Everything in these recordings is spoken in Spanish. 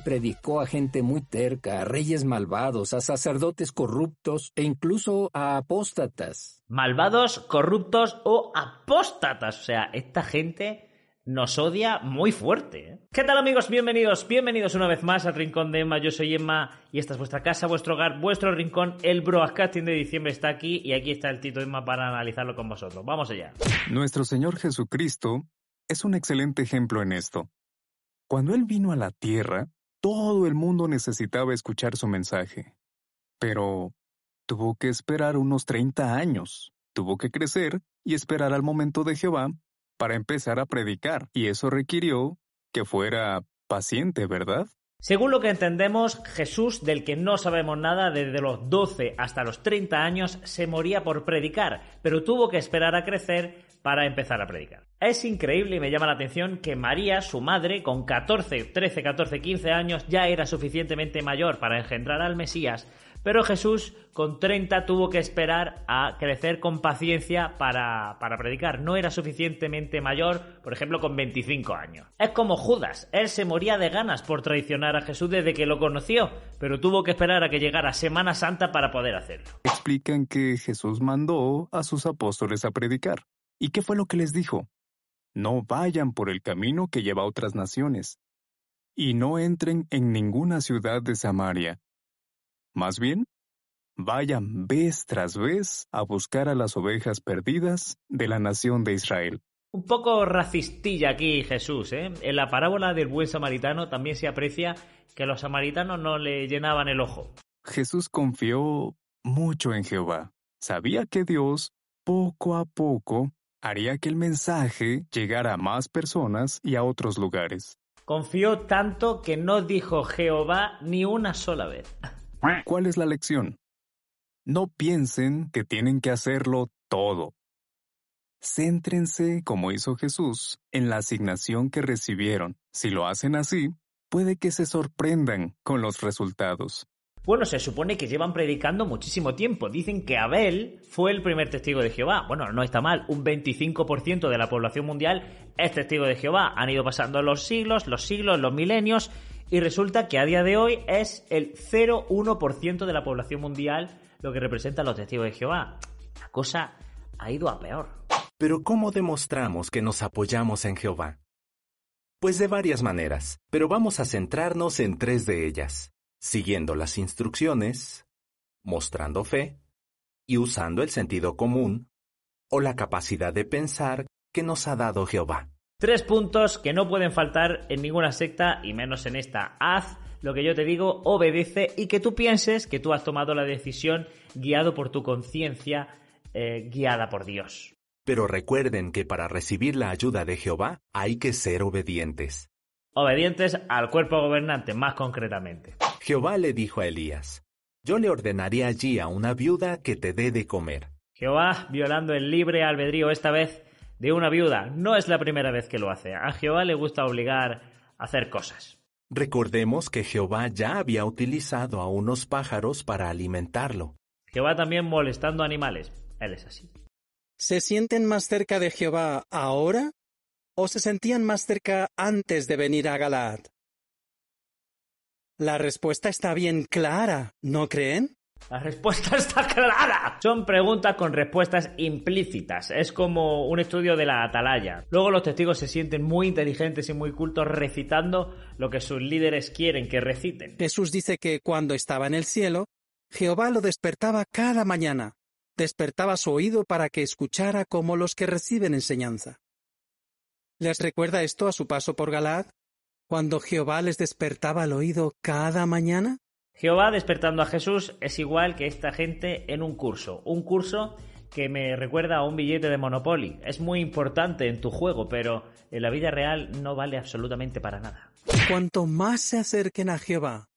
Le predicó a gente muy terca, a reyes malvados, a sacerdotes corruptos e incluso a apóstatas. Malvados, corruptos o apóstatas. O sea, esta gente nos odia muy fuerte. ¿eh? ¿Qué tal amigos? Bienvenidos, bienvenidos una vez más al Rincón de Emma. Yo soy Emma y esta es vuestra casa, vuestro hogar, vuestro rincón. El Broadcasting de diciembre está aquí y aquí está el Tito Emma para analizarlo con vosotros. Vamos allá. Nuestro Señor Jesucristo es un excelente ejemplo en esto. Cuando Él vino a la tierra, todo el mundo necesitaba escuchar su mensaje. Pero tuvo que esperar unos 30 años, tuvo que crecer y esperar al momento de Jehová para empezar a predicar, y eso requirió que fuera paciente, ¿verdad? Según lo que entendemos, Jesús, del que no sabemos nada, desde los 12 hasta los 30 años, se moría por predicar, pero tuvo que esperar a crecer para empezar a predicar. Es increíble y me llama la atención que María, su madre, con 14, 13, 14, 15 años, ya era suficientemente mayor para engendrar al Mesías, pero Jesús con 30 tuvo que esperar a crecer con paciencia para, para, predicar. No era suficientemente mayor, por ejemplo, con 25 años. Es como Judas. Él se moría de ganas por traicionar a Jesús desde que lo conoció, pero tuvo que esperar a que llegara Semana Santa para poder hacerlo. Explican que Jesús mandó a sus apóstoles a predicar. ¿Y qué fue lo que les dijo? No vayan por el camino que lleva a otras naciones, y no entren en ninguna ciudad de Samaria. Más bien, vayan vez tras vez a buscar a las ovejas perdidas de la nación de Israel. Un poco racistilla aquí Jesús, ¿eh? En la parábola del buen samaritano también se aprecia que los samaritanos no le llenaban el ojo. Jesús confió mucho en Jehová. Sabía que Dios, poco a poco, haría que el mensaje llegara a más personas y a otros lugares. Confió tanto que no dijo Jehová ni una sola vez. ¿Cuál es la lección? No piensen que tienen que hacerlo todo. Céntrense, como hizo Jesús, en la asignación que recibieron. Si lo hacen así, puede que se sorprendan con los resultados. Bueno, se supone que llevan predicando muchísimo tiempo. Dicen que Abel fue el primer testigo de Jehová. Bueno, no está mal. Un 25% de la población mundial es testigo de Jehová. Han ido pasando los siglos, los siglos, los milenios. Y resulta que a día de hoy es el 0,1% de la población mundial lo que representa los testigos de Jehová. La cosa ha ido a peor. Pero ¿cómo demostramos que nos apoyamos en Jehová? Pues de varias maneras, pero vamos a centrarnos en tres de ellas siguiendo las instrucciones, mostrando fe y usando el sentido común o la capacidad de pensar que nos ha dado Jehová. Tres puntos que no pueden faltar en ninguna secta y menos en esta. Haz lo que yo te digo, obedece y que tú pienses que tú has tomado la decisión guiado por tu conciencia, eh, guiada por Dios. Pero recuerden que para recibir la ayuda de Jehová hay que ser obedientes. Obedientes al cuerpo gobernante, más concretamente. Jehová le dijo a Elías, Yo le ordenaré allí a una viuda que te dé de comer. Jehová violando el libre albedrío esta vez de una viuda. No es la primera vez que lo hace. A Jehová le gusta obligar a hacer cosas. Recordemos que Jehová ya había utilizado a unos pájaros para alimentarlo. Jehová también molestando animales. Él es así. ¿Se sienten más cerca de Jehová ahora o se sentían más cerca antes de venir a Galaad? La respuesta está bien clara, ¿no creen? La respuesta está clara. Son preguntas con respuestas implícitas. Es como un estudio de la atalaya. Luego los testigos se sienten muy inteligentes y muy cultos recitando lo que sus líderes quieren que reciten. Jesús dice que cuando estaba en el cielo, Jehová lo despertaba cada mañana. Despertaba su oído para que escuchara como los que reciben enseñanza. ¿Les recuerda esto a su paso por Galaad? cuando Jehová les despertaba al oído cada mañana? Jehová despertando a Jesús es igual que esta gente en un curso. Un curso que me recuerda a un billete de Monopoly. Es muy importante en tu juego, pero en la vida real no vale absolutamente para nada. Cuanto más se acerquen a Jehová,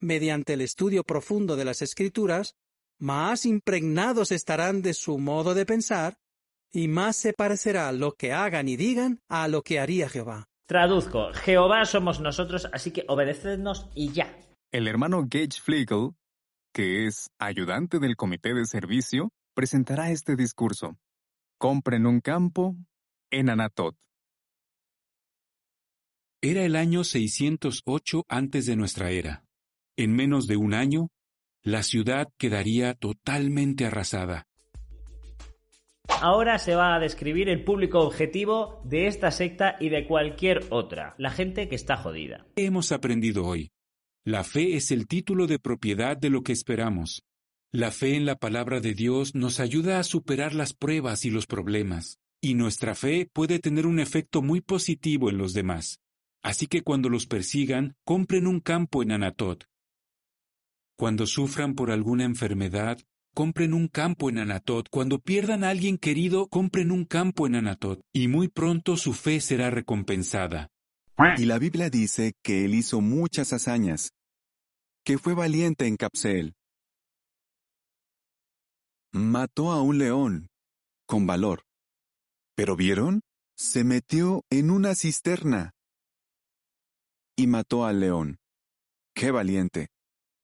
mediante el estudio profundo de las Escrituras, más impregnados estarán de su modo de pensar y más se parecerá lo que hagan y digan a lo que haría Jehová. Traduzco, Jehová somos nosotros, así que obedecednos y ya. El hermano Gage Flegel, que es ayudante del comité de servicio, presentará este discurso. Compren un campo en Anatot. Era el año 608 antes de nuestra era. En menos de un año, la ciudad quedaría totalmente arrasada. Ahora se va a describir el público objetivo de esta secta y de cualquier otra, la gente que está jodida. ¿Qué hemos aprendido hoy? La fe es el título de propiedad de lo que esperamos. La fe en la palabra de Dios nos ayuda a superar las pruebas y los problemas, y nuestra fe puede tener un efecto muy positivo en los demás. Así que cuando los persigan, compren un campo en Anatot. Cuando sufran por alguna enfermedad, compren un campo en Anatot. Cuando pierdan a alguien querido, compren un campo en Anatot. Y muy pronto su fe será recompensada. Y la Biblia dice que él hizo muchas hazañas, que fue valiente en Capsel. Mató a un león, con valor. Pero ¿vieron? Se metió en una cisterna. Y mató al león. ¡Qué valiente!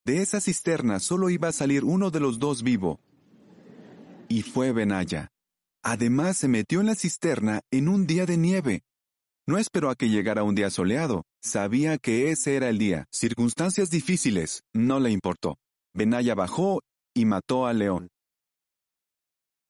De esa cisterna solo iba a salir uno de los dos vivo. Y fue Benaya. Además se metió en la cisterna en un día de nieve. No esperó a que llegara un día soleado. Sabía que ese era el día. Circunstancias difíciles. No le importó. Benaya bajó y mató al león.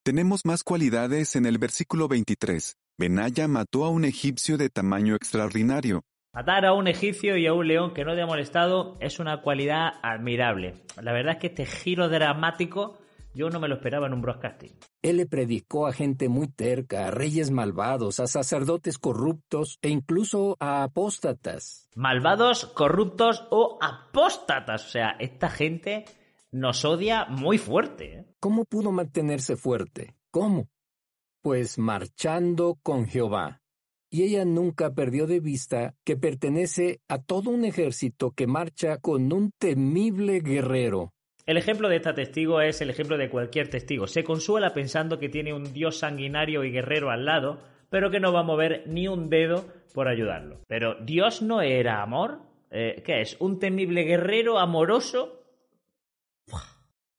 Tenemos más cualidades en el versículo 23. Benaya mató a un egipcio de tamaño extraordinario. Matar a un egipcio y a un león que no te ha molestado es una cualidad admirable. La verdad es que este giro dramático yo no me lo esperaba en un broadcasting. Él le predicó a gente muy terca, a reyes malvados, a sacerdotes corruptos e incluso a apóstatas. Malvados, corruptos o apóstatas. O sea, esta gente nos odia muy fuerte. ¿eh? ¿Cómo pudo mantenerse fuerte? ¿Cómo? Pues marchando con Jehová y ella nunca perdió de vista que pertenece a todo un ejército que marcha con un temible guerrero. El ejemplo de esta testigo es el ejemplo de cualquier testigo. Se consuela pensando que tiene un dios sanguinario y guerrero al lado, pero que no va a mover ni un dedo por ayudarlo. Pero Dios no era amor. Eh, ¿Qué es? ¿Un temible guerrero amoroso?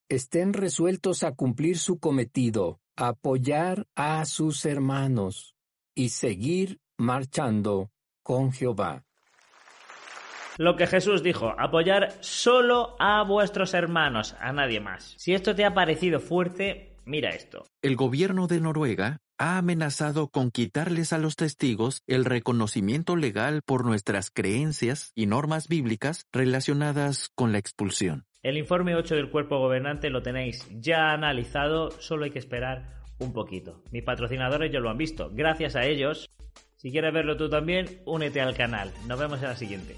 Estén resueltos a cumplir su cometido, apoyar a sus hermanos y seguir marchando con Jehová. Lo que Jesús dijo, apoyar solo a vuestros hermanos, a nadie más. Si esto te ha parecido fuerte, mira esto. El gobierno de Noruega ha amenazado con quitarles a los testigos el reconocimiento legal por nuestras creencias y normas bíblicas relacionadas con la expulsión. El informe 8 del cuerpo gobernante lo tenéis ya analizado, solo hay que esperar un poquito. Mis patrocinadores ya lo han visto. Gracias a ellos. Si quieres verlo tú también, únete al canal. Nos vemos en la siguiente.